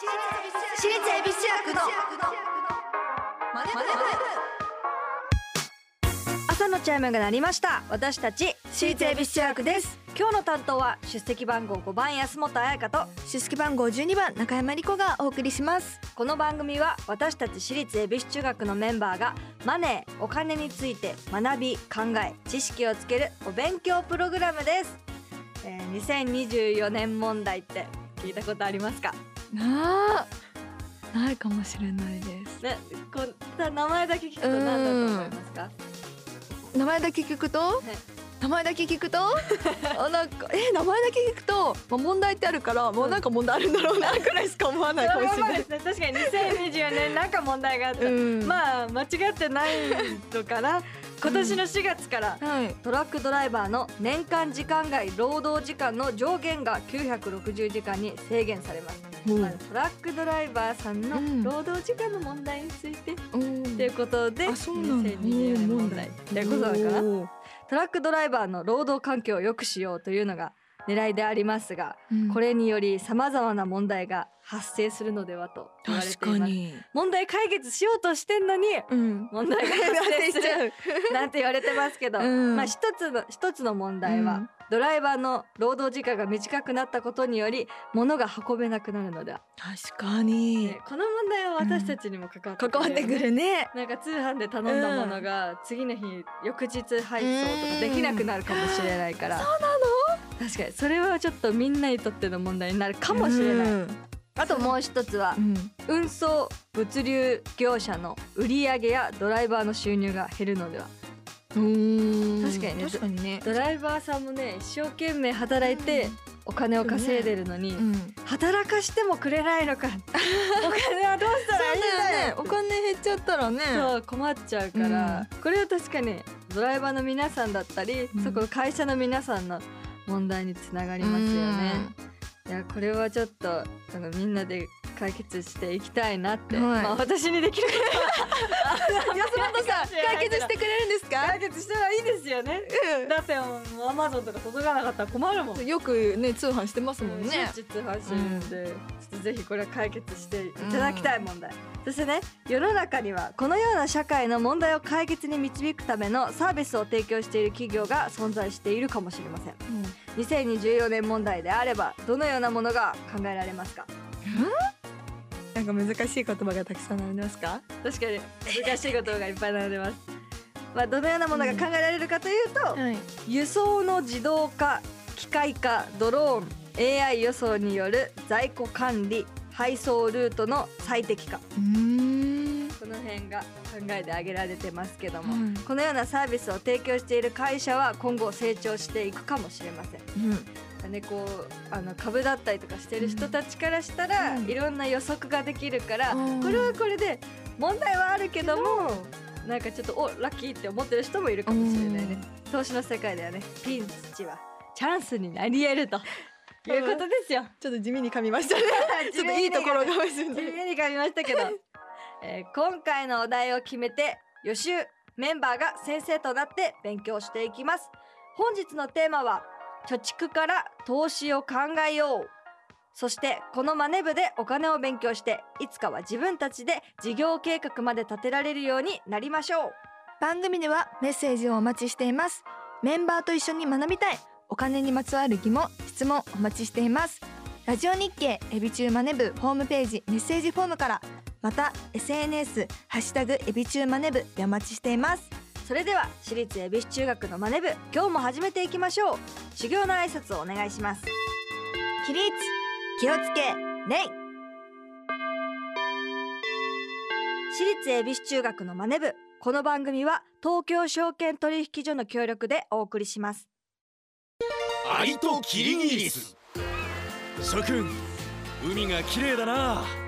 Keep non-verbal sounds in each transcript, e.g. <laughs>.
私立恵比寿中学のマネ朝のチャイムが鳴りました。私たち私立恵比寿中学です。今日の担当は出席番号5番安本彩香と。出席番号12番中山理子がお送りします。この番組は私たち私立恵比寿中学のメンバーがマネーお金について学び考え知識をつけるお勉強プログラムです、えー、2024年問題って聞いたことありますか？なあないかもしれないです。ねこう名前だけ聞くと何だと思いますか？名前だけ聞くと？ね。名前だけ聞くと？<laughs> あなんかえ名前だけ聞くと、まあ、問題ってあるからもうなんか問題あるんだろうなくらいしか思わないかもしれない。ね確かに2024年なんか問題があった、うん。まあ間違ってないのかな今年の4月からはい。トラックドライバーの年間時間外労働時間の上限が960時間に制限されます、うん。まあトラックドライバーさんのうん。労働時間の問題について、うん。ということであそうなんだ。2024年問題。ってことなのかな？おートラックドライバーの労働環境を良くしようというのが狙いでありますが、うん。これにより様々な問題が発生するのではと言われています。確かに。問題解決しようとしてんのにうん。問題が発生するう <laughs> なんて言われてますけど、うん。まあ一つの一つの問題は、うん。ドライバーの労働時間が短くなったことにより物が運べなくなるのでは、確かに。ねこの問題は私たちにも関わって関わってくるね。なんか通販で頼んだものが次の日翌日配送とかできなくなるかもしれないから、そうなの確かに。それはちょっとみんなにとっての問題になるかもしれない、うん。あともう一つはうん。運送物流業者の売り上げやドライバーの収入が減るのでは。うん。確かにね。確かにね。ドライバーさんもね一生懸命働いてお金を稼いでるのに、うん。働かしてもくれないのか。<laughs> お金はどうしたらいいんだよ。お金減っちゃったらね。そう困っちゃうから、これは確かにドライバーの皆さんだったり、うん。そこの会社の皆さんの問題につながりますよね。いやこれはちょっとあのみんなで解決していきたいなって、はい。まあ私にできることは。<laughs> 安本さん解決してくれるんですか？解決したらいいですよね。だってもうアマゾンとか届かなかったら困るもん。よくね通販してますもんね。う通販してるんで、ちょっとぜひこれは解決していただきたい問題、そしてね世の中にはこのような社会の問題を解決に導くためのサービスを提供している企業が存在しているかもしれません2024年問題であればどのようなものが考えられますか？なんか難しい言葉がたくさんありますか？確かに。難しいことがいっぱい並んでます。<laughs> まあどのようなものが考えられるかというと、はい。輸送の自動化機械化ドローン AI 予想による在庫管理配送ルートの最適化。うーんこの辺が考えで挙げられてますけども、うん。このようなサービスを提供している会社は今後成長していくかもしれません。ね、こうあの株だったりとかしてる人たちからしたら、うん。いろんな予測ができるから、うん。これはこれで問題はあるけどもなんかちょっとおラッキーって思ってる人もいるかもしれないね、投資の世界ではねピンチはチャンスになり得るということですよ。ちょっと地味に噛みましたね。ちょっといいところがます地ね味に噛みましたけど、<laughs> えー今回のお題を決めて予習メンバーが先生となって勉強していきます。本日のテーマは貯蓄から投資を考えよう。そしてこのマネ部でお金を勉強していつかは自分たちで事業計画まで立てられるようになりましょう。番組ではメッセージをお待ちしています。メンバーと一緒に学びたい。お金にまつわる疑問質問お待ちしています。ラジオ日経エビチューマネ部ホームページメッセージフォームからまた SNS ハッシュタグエビチューマネ部でお待ちしています。それでは私立恵比寿中学のマネ部今日も始めていきましょう。修行の挨拶をお願いします。起立気をつけレイ私立恵比寿中学のマネ部この番組は東京証券取引所の協力でお送りします。アリとキリギリス。諸君海が綺麗だな。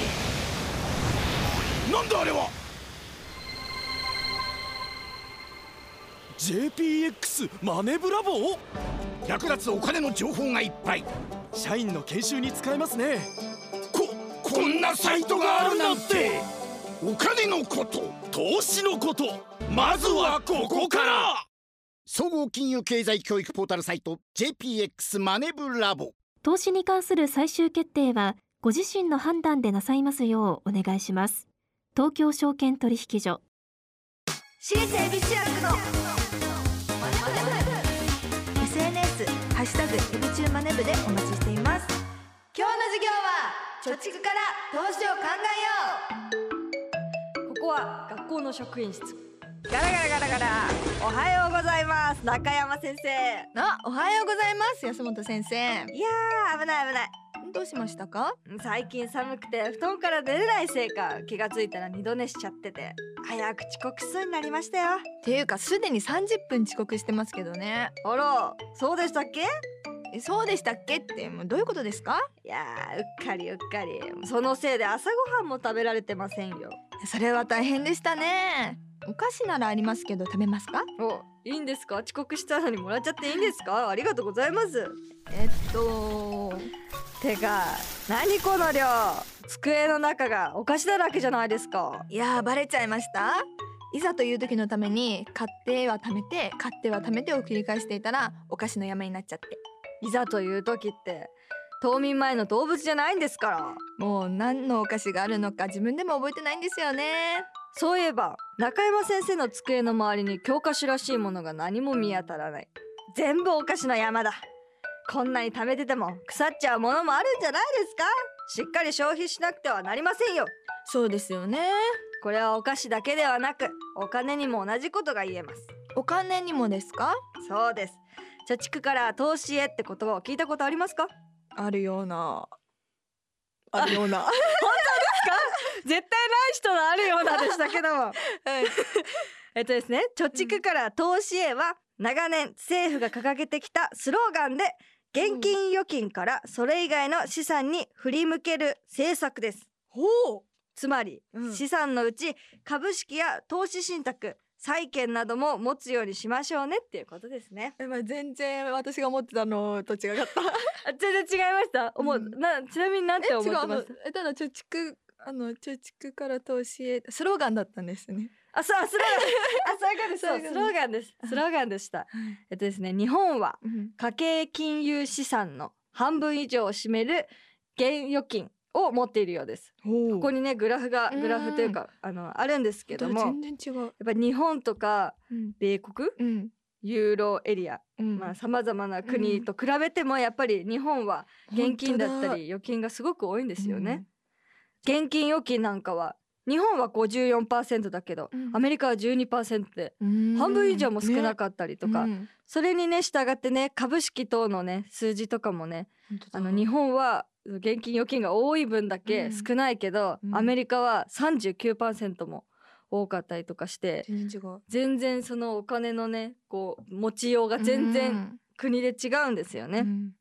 なんだあれは？JPX マネブラボー？役立つお金の情報がいっぱい。社員の研修に使えますね。ここんなサイトがあるなんて。お金のこと投資のこと。まずはここから。総合金融経済教育ポータルサイト JPX マネブラボ投資に関する最終決定はご自身の判断でなさいますようお願いします。東京証券取引所。私立恵比寿中学の。SNS ハッシュタグエビチューマネブでお待ちしています。今日の授業は貯蓄から投資を考えよここは学校の職員室。ガラガラガラガラおはようございます。中山先生。うあおはようございます。安本先生。いやー危ない危ないどうしましたか？最近寒くて布団から出れないせいか気がついたら二度寝しちゃってて早く遅刻しそうになりましたよ。っていうかすでに30分遅刻してますけどね。あらそうでしたっけ？えそうでしたっけってもうどういうことですか？いやーうっかりうっかり。そのせいで朝ごはんも食べられてませんよ。それは大変でしたね。お菓子ならありますけど食べますか？おいいんですか？遅刻したのにもらっちゃっていいんですか？ありがとうございます。えっとてか何この量？机の中がお菓子だらけじゃないですか。いやーバレちゃいました？いざという時のために買っては貯めて買っては貯めてを繰り返していたらお菓子の山になっちゃって。いざという時って冬眠前の動物じゃないんですから。もう何のお菓子があるのか自分でも覚えてないんですよね。そういえば中山先生の机の周りに教科書らしいものが何も見当たらない。全部お菓子の山だこんなに貯めてても腐っちゃうものもあるんじゃないですか？しっかり消費しなくてはなりませんよ。そうですよね。これはお菓子だけではなくお金にも同じことが言えます。お金にもですか？そうです。貯蓄から投資へって言葉を聞いたことありますか？あるような。あるような。<laughs> <laughs> 絶対ない人のあるようなでしたけども。<laughs> えっとですね貯蓄から投資へは長年政府が掲げてきたスローガンで現金預金からそれ以外の資産に振り向ける政策です。ほう。つまり、うん。資産のうち株式や投資信託債券なども持つようにしましょうねっていうことですね。え、まあ、全然私が思ってたのと違かった。あ全然違いました、もう。うん。なちなみになんて思って違う。あのますえただ貯蓄あの貯蓄から投資へスローガンだったんですね。あそうスローガン。<laughs> あそういうことです。そうスローガンです。スローガンでした。えっとですね日本はうん。家計金融資産の半分以上を占める現預金を持っているようです。ほここにねグラフがうん。グラフというかあのあるんですけどもやっ全然違う。ぱ日本とかうん。米国？うん。ユーロエリア？うん。まあさまざまな国と比べてもやっぱり日本は現金だったり預金がすごく多いんですよね。現金預金なんかは日本は54%だけど、うん。アメリカは12%でうん。半分以上も少なねかったりとか、うんそれにね従ってね株式等のね数字とかもねあの日本は現金預金が多い分だけ少ないけど、うん。アメリカは39%も多かったりとかして全然そのお金のねこう持ちようが全然国で違うんですよね。うん。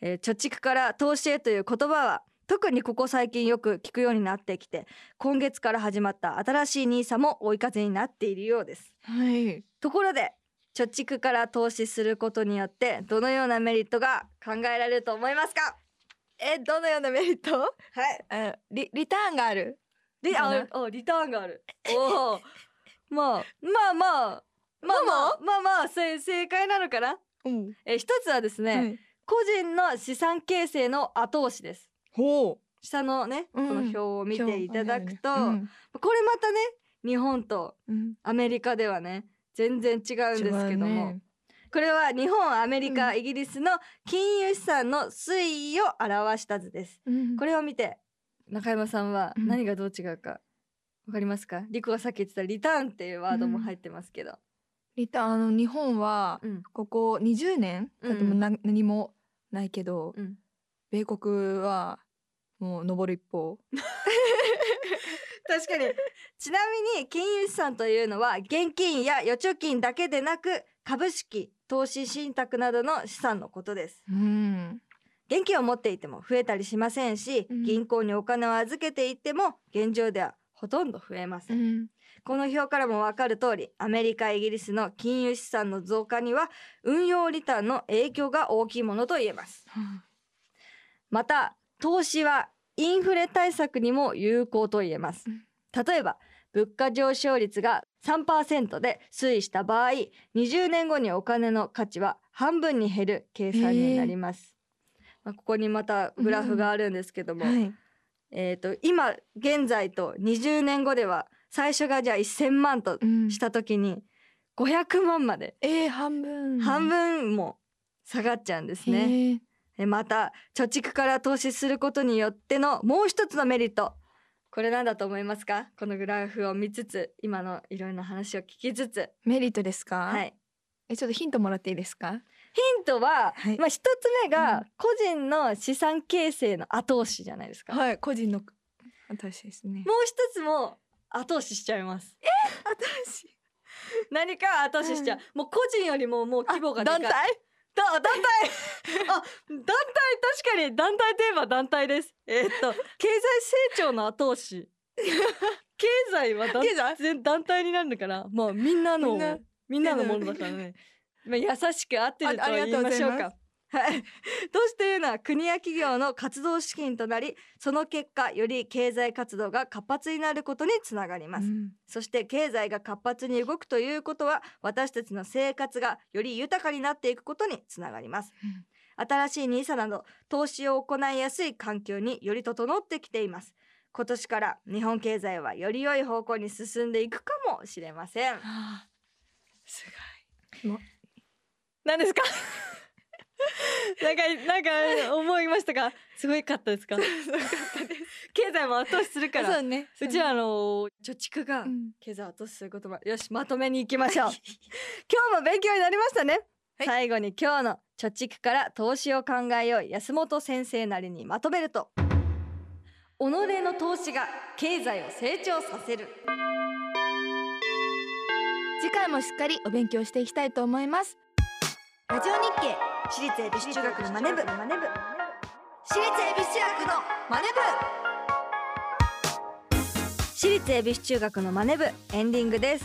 えー貯蓄から投資へという言葉は特にここ最近よく聞くようになってきて今月から始まった新しい NISA も追い風になっているようです。はい。ところで貯蓄から投資することによってどのようなメリットが考えられると思いますか？えどのようなメリット？はい。あリリターンがある。リああリターンがある。おおまあまあまあまあまあまあまあせ正解なのかな？うん。え一つはですね、はい個人の資産形成の後押しですほ下のね、うん。この表をう見ていただくと、うん。これまたね日本とうん。アメリカではね全然違うんですけども、ね。これは日本アメリカ、うん。イギリスの金融資産の推移を表した図です。うん。これを見て中山さんはうん。何がどう違うかわかりますか？リコがさっき言ってたリターンっていうワードも入ってますけど、リターンあの日本はうん。ここ20年経ってもな何もないけどうん米国はもう上る一方。<laughs> 確かに。ちなみに金融資産というのは現金や預貯金だけでなく株式投資信託などの資産のことです。うん現金を持っていても増えたりしませんし、うん。銀行にお金を預けていても現状ではほとんど増えません、うん。この表からもわかる通りアメリカイギリスの金融資産の増加には運用リターンの影響が大きいものと言えますまた投資はインフレ対策にも有効と言えます。うん例えば物価上昇率が3%で推移した場合20年後にお金の価値は半分に減る計算になります、まあ、ここにまたグラフがあるんですけども、はい。えー、と今現在と20年後では最初がじゃあ1,000万とうんした時に500万まで。えー、半分。半分も下がっちゃうんですね。また貯蓄から投資することによってのもう一つのメリット。これなんだと思いますか？このグラフを見つつ今のいろいろな話を聞きつつ。メリットですか、はい。えちょっとヒントもらっていいですか？ヒントは、はい。まあ一つ目うん。が個人の資産形成の後押しじゃないですか、はい個人の私ですね。もう一つも後押ししちゃいます。私何か後押ししちゃう、もう個人よりももう規模が団体？だ <laughs> 団体。あ団体確かに団体といえば団体です。えーっと <laughs> 経済成長の後押し。経済は団経済？全団体になるのかな？もうみんなのみんな。のものだからね。まあ優しく合ってるとあありが言いましょうとうございまかはい。投資というのは国や企業の活動資金となりその結果より経済活動が活発になることにつながります、うん。そして経済が活発に動くということは私たちの生活がより豊かになっていくことにつながります、新しい NISA など投資を行いやすい環境により整ってきています。今年から日本経済はより良い方向に進んでいくかもしれません。あ。ーす何ですか？<laughs> なんかなんか思いましたかすごいかったですか？<laughs> 経済も後押しするから。そうね。うちはあの貯蓄がうん。経済を後押しすることもよしまとめに行きましょう。<laughs> 今日も勉強になりましたね、はい。最後に今日の貯蓄から投資を考えよう安本先生なりにまとめると。己の投資が経済を成長させる。次回もしっかりお勉強していきたいと思います。ラジオ日経私立恵比寿中学のマネ部。マネ部私立恵比寿中学のマネ私立恵比寿中学のマネ部。エンディングです。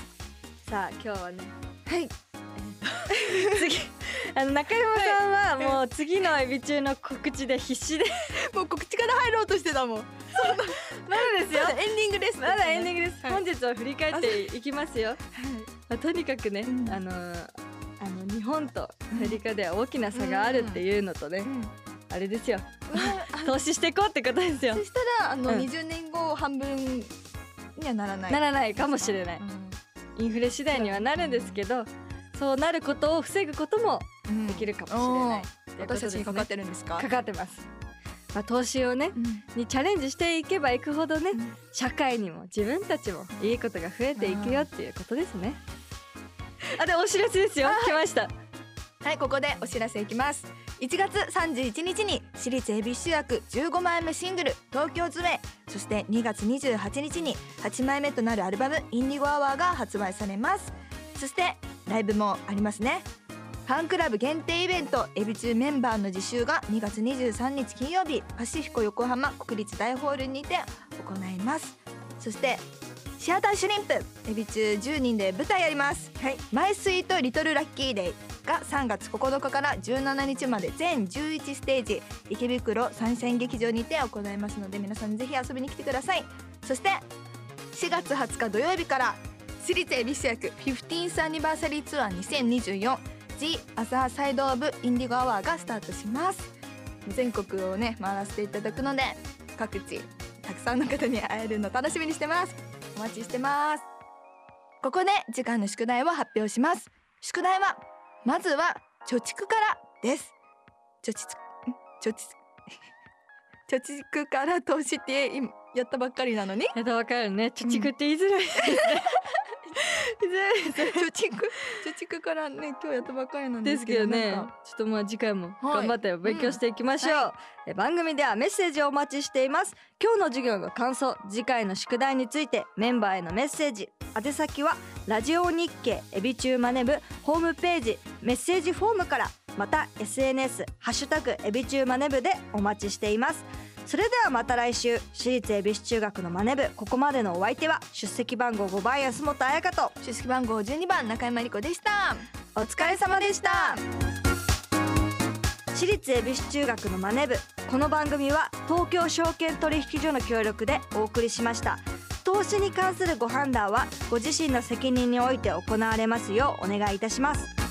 さあ今日はね。部はい。<laughs> 次。あの中山さんはもう次のエビ中の告知で必死で。もう告知から入ろうとしてたもん。まだですよ。エンディングです。まだエンディングです、はい。本日を振り返っていきますよ、まあ、とにかくね、うん。あのーあの日本とアメリカでは大きな差があるっていうのとね、うん。あれですよ。あ <laughs> 投資していこうってことですよ。そしたらあの、うん20年後半分にはならない。ならないかもしれない。インフレ次第にはなるんですけどそうなることを防ぐこともうん。できるかもしれない、おー。私たちにかかってるんですか？かかってます、まあ、投資をねうん。にチャレンジしていけばいくほどね、うん。社会にも自分たちもいいことが増えていくよっていうことですねあでお知らせですよ。来ました。はいここでお知らせいきます。1月31日に私立恵比寿中学15枚目シングル「東京ズメ」そして2月28日に8枚目となるアルバム「インディゴアワー」が発売されます。そしてライブもありますね。ファンクラブ限定イベントエビ中メンバーの自習が2月23日金曜日パシフィコ横浜国立大ホールにて行います。そしてシアターシュリンプ。エビ中10人で舞台やります。はい。マイスイートリトルラッキーデイが3月9日から17日まで全11ステージ。池袋三線劇場にて行いますので皆さんぜひ遊びに来てください。そして4月20日土曜日から私立恵比寿役 15th アニバーサリーツアー 2024The Other Side of Indigo Hour がスタートします。全国をね回らせていただくので各地たくさんの方に会えるの楽しみにしてます。お待ちしてます。ここで次回の宿題を発表します。宿題はまずは貯蓄からです。貯蓄ん貯蓄貯蓄から投資って今やったばっかりなのに。やだわかるね。貯蓄って言いづらいね <laughs> 貯蓄？貯蓄からね今日やったばっかりなんでですすけどね。ちょっとまあ次回もはい。頑張って勉強していきましょう、うん。はえ番組ではメッセージをお待ちしています。今日の授業の感想次回の宿題についてメンバーへのメッセージ。宛先はラジオ日経エビチューマネブホームページ。メッセージフォームからまた SNS ハッシュタグエビチューマネブでお待ちしていますそれではまた来週私立恵比寿中学のマネ部ここまでのお相手は出席番号5番安本彩香と出席番号12番中山理子でした。お疲れ様でした。私立恵比寿中学のマネ部この番組は東京証券取引所の協力でお送りしました。投資に関するご判断はご自身の責任において行われますようお願いいたします